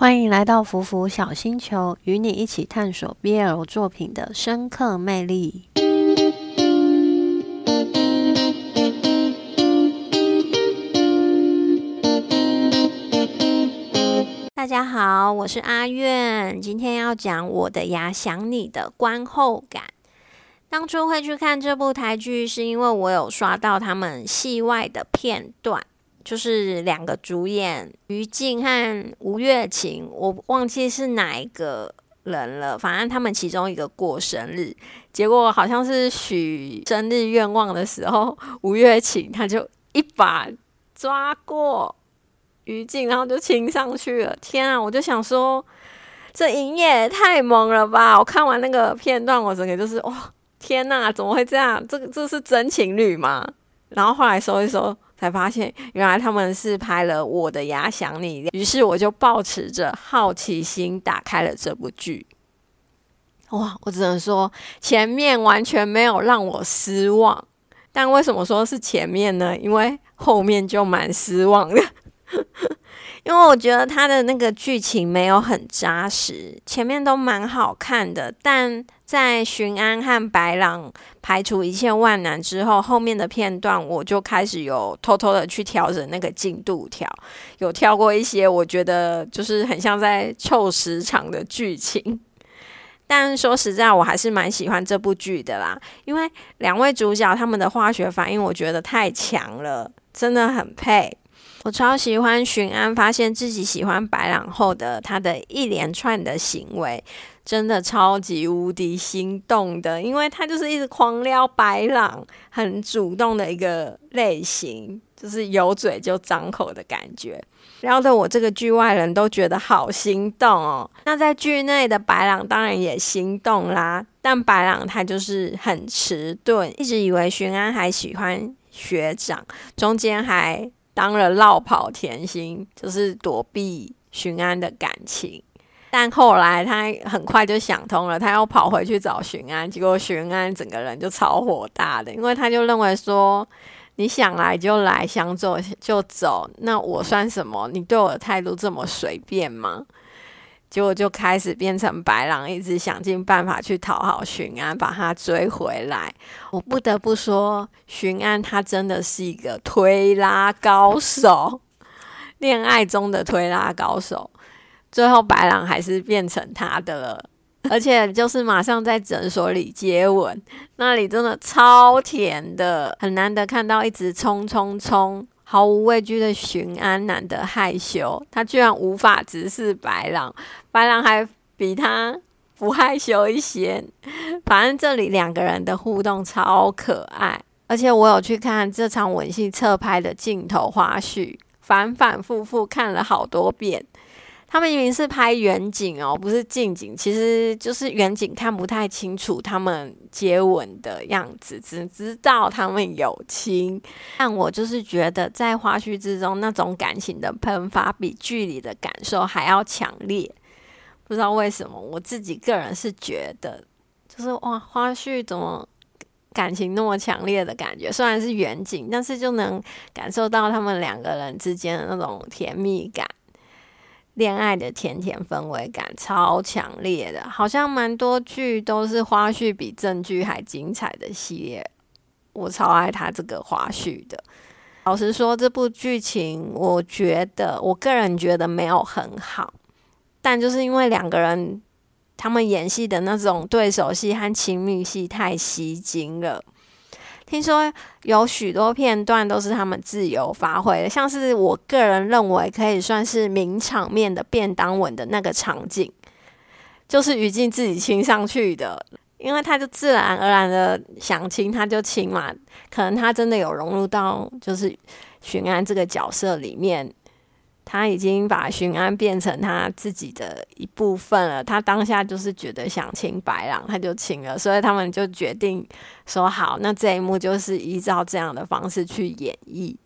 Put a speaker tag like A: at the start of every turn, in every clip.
A: 欢迎来到福福小星球，与你一起探索 BL 作品的深刻魅力。大家好，我是阿苑，今天要讲我的牙想你的观后感。当初会去看这部台剧，是因为我有刷到他们戏外的片段。就是两个主演于静和吴月琴，我忘记是哪一个人了。反正他们其中一个过生日，结果好像是许生日愿望的时候，吴月琴他就一把抓过于静，然后就亲上去了。天啊！我就想说，这营业太猛了吧！我看完那个片段，我整个就是哇，天哪，怎么会这样？这个这是真情侣吗？然后后来搜一搜。才发现，原来他们是拍了《我的牙想你》，于是我就抱持着好奇心打开了这部剧。哇，我只能说前面完全没有让我失望，但为什么说是前面呢？因为后面就蛮失望的。因为我觉得他的那个剧情没有很扎实，前面都蛮好看的，但在巡安和白狼排除一切万难之后，后面的片段我就开始有偷偷的去调整那个进度条，有跳过一些我觉得就是很像在凑时长的剧情。但说实在，我还是蛮喜欢这部剧的啦，因为两位主角他们的化学反应，我觉得太强了，真的很配。我超喜欢巡安发现自己喜欢白朗后的他的一连串的行为，真的超级无敌心动的，因为他就是一直狂撩白朗，很主动的一个类型，就是有嘴就张口的感觉，撩得我这个剧外人都觉得好心动哦。那在剧内的白朗当然也心动啦，但白朗他就是很迟钝，一直以为巡安还喜欢学长，中间还。当了绕跑甜心，就是躲避巡安的感情，但后来他很快就想通了，他又跑回去找巡安，结果巡安整个人就超火大的，因为他就认为说，你想来就来，想走就走，那我算什么？你对我的态度这么随便吗？结果就开始变成白狼，一直想尽办法去讨好巡安，把他追回来。我不得不说，巡安他真的是一个推拉高手，恋爱中的推拉高手。最后白狼还是变成他的了，而且就是马上在诊所里接吻，那里真的超甜的，很难得看到一直冲冲冲。毫无畏惧的巡安难得害羞，他居然无法直视白狼，白狼还比他不害羞一些。反正这里两个人的互动超可爱，而且我有去看这场吻戏侧拍的镜头花絮，反反复复看了好多遍。他们明明是拍远景哦，不是近景，其实就是远景看不太清楚他们接吻的样子，只知道他们有亲。但我就是觉得在花絮之中那种感情的喷发，比剧里的感受还要强烈。不知道为什么，我自己个人是觉得，就是哇，花絮怎么感情那么强烈的感觉？虽然是远景，但是就能感受到他们两个人之间的那种甜蜜感。恋爱的甜甜氛围感超强烈的，好像蛮多剧都是花絮比正剧还精彩的系列，我超爱他这个花絮的。老实说，这部剧情我觉得我个人觉得没有很好，但就是因为两个人他们演戏的那种对手戏和亲密戏太吸睛了。听说有许多片段都是他们自由发挥的，像是我个人认为可以算是名场面的便当吻的那个场景，就是于静自己亲上去的，因为他就自然而然的想亲他就亲嘛，可能他真的有融入到就是巡安这个角色里面。他已经把巡安变成他自己的一部分了。他当下就是觉得想亲白狼，他就亲了。所以他们就决定说好，那这一幕就是依照这样的方式去演绎。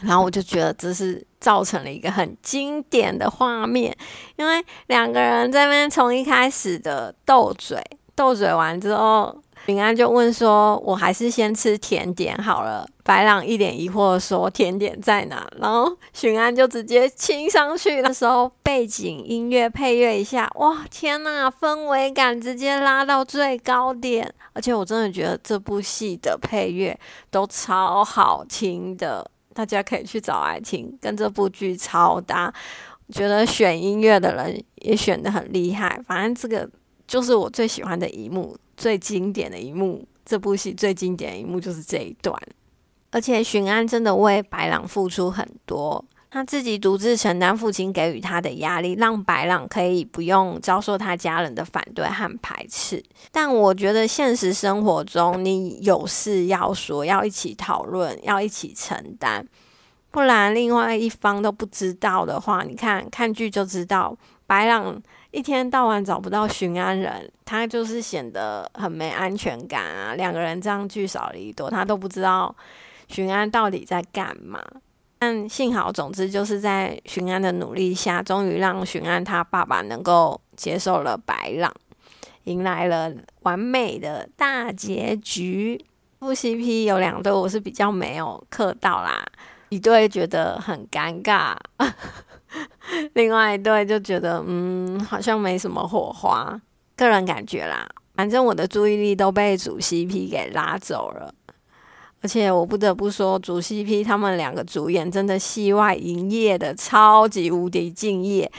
A: 然后我就觉得这是造成了一个很经典的画面，因为两个人这边从一开始的斗嘴，斗嘴完之后，平安就问说：“我还是先吃甜点好了。”白朗一脸疑惑说：“甜点在哪？”然后许安就直接亲上去。那时候背景音乐配乐一下，哇，天呐，氛围感直接拉到最高点。而且我真的觉得这部戏的配乐都超好听的，大家可以去找来听，跟这部剧超搭。我觉得选音乐的人也选的很厉害。反正这个就是我最喜欢的一幕，最经典的一幕。这部戏最经典的一幕就是这一段。而且巡安真的为白朗付出很多，他自己独自承担父亲给予他的压力，让白朗可以不用遭受他家人的反对和排斥。但我觉得现实生活中，你有事要说，要一起讨论，要一起承担，不然另外一方都不知道的话，你看看剧就知道，白朗一天到晚找不到巡安人，他就是显得很没安全感啊。两个人这样聚少离多，他都不知道。巡安到底在干嘛？但幸好，总之就是在巡安的努力下，终于让巡安他爸爸能够接受了白朗，迎来了完美的大结局。副 CP 有两对，我是比较没有磕到啦，一对觉得很尴尬，另外一对就觉得嗯，好像没什么火花。个人感觉啦，反正我的注意力都被主 CP 给拉走了。而且我不得不说，主 CP 他们两个主演真的戏外营业的超级无敌敬业。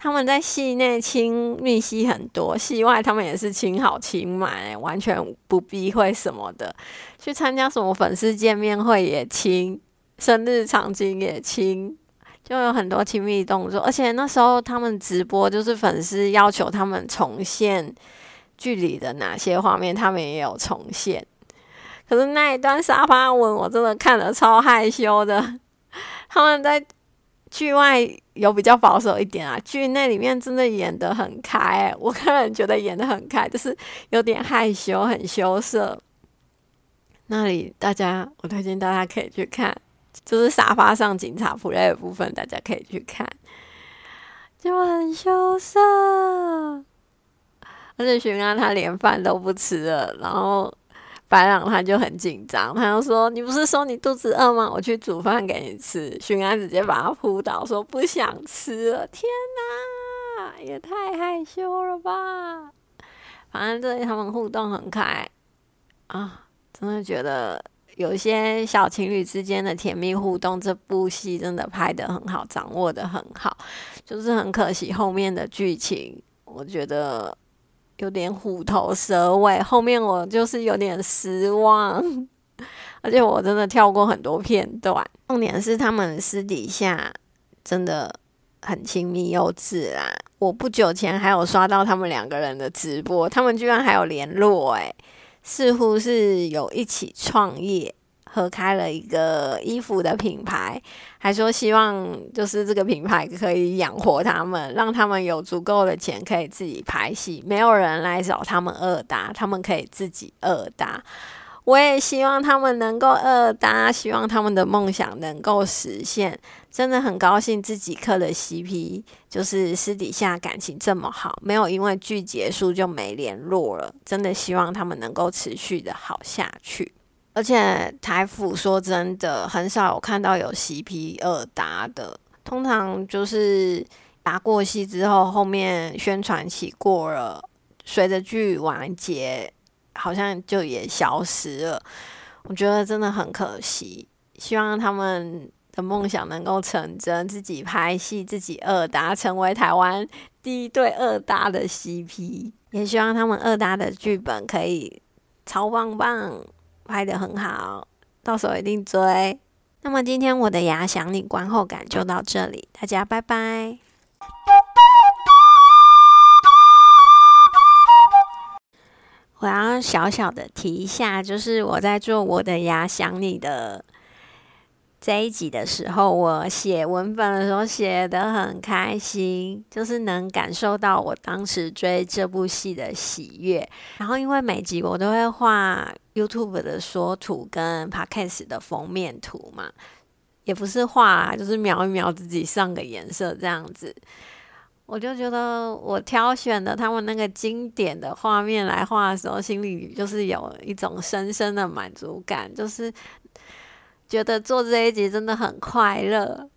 A: 他们在戏内亲密戏很多，戏外他们也是亲好亲满，完全不避讳什么的。去参加什么粉丝见面会也亲，生日场景也亲，就有很多亲密动作。而且那时候他们直播，就是粉丝要求他们重现剧里的哪些画面，他们也有重现。可是那一段沙发吻，我真的看了超害羞的。他们在剧外有比较保守一点啊，剧内里面真的演的很开，我个人觉得演的很开，就是有点害羞，很羞涩。那里大家，我推荐大家可以去看，就是沙发上警察 play 的部分，大家可以去看，就很羞涩。而且徐安他连饭都不吃了，然后。白朗他就很紧张，他就说：“你不是说你肚子饿吗？我去煮饭给你吃。”巡安直接把他扑倒，说：“不想吃了。”天哪，也太害羞了吧！反正这里他们互动很可爱啊，真的觉得有些小情侣之间的甜蜜互动，这部戏真的拍的很好，掌握的很好，就是很可惜后面的剧情，我觉得。有点虎头蛇尾，后面我就是有点失望，而且我真的跳过很多片段。重点是他们私底下真的很亲密又自然。我不久前还有刷到他们两个人的直播，他们居然还有联络，诶，似乎是有一起创业。合开了一个衣服的品牌，还说希望就是这个品牌可以养活他们，让他们有足够的钱可以自己拍戏，没有人来找他们二搭，他们可以自己二搭。我也希望他们能够二搭，希望他们的梦想能够实现。真的很高兴自己磕的 CP，就是私底下感情这么好，没有因为剧结束就没联络了。真的希望他们能够持续的好下去。而且台府说真的很少有看到有 CP 二搭的，通常就是打过戏之后，后面宣传期过了，随着剧完结，好像就也消失了。我觉得真的很可惜，希望他们的梦想能够成真，自己拍戏，自己二搭，成为台湾第一对二搭的 CP。也希望他们二搭的剧本可以超棒棒。拍的很好，到时候一定追。那么今天我的牙想你观后感就到这里，大家拜拜。我要小小的提一下，就是我在做我的牙想你的。这一集的时候，我写文本的时候写的很开心，就是能感受到我当时追这部戏的喜悦。然后，因为每集我都会画 YouTube 的说图跟 Podcast 的封面图嘛，也不是画，就是描一描自己上个颜色这样子。我就觉得我挑选的他们那个经典的画面来画的时候，心里就是有一种深深的满足感，就是。觉得做这一集真的很快乐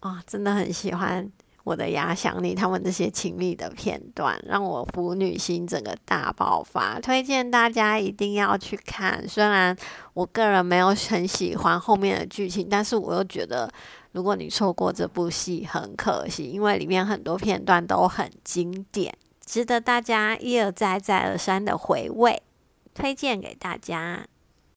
A: 啊，真的很喜欢。我的牙想你，他们这些亲密的片段，让我腐女心整个大爆发，推荐大家一定要去看。虽然我个人没有很喜欢后面的剧情，但是我又觉得，如果你错过这部戏，很可惜，因为里面很多片段都很经典，值得大家一而再、再而三的回味，推荐给大家。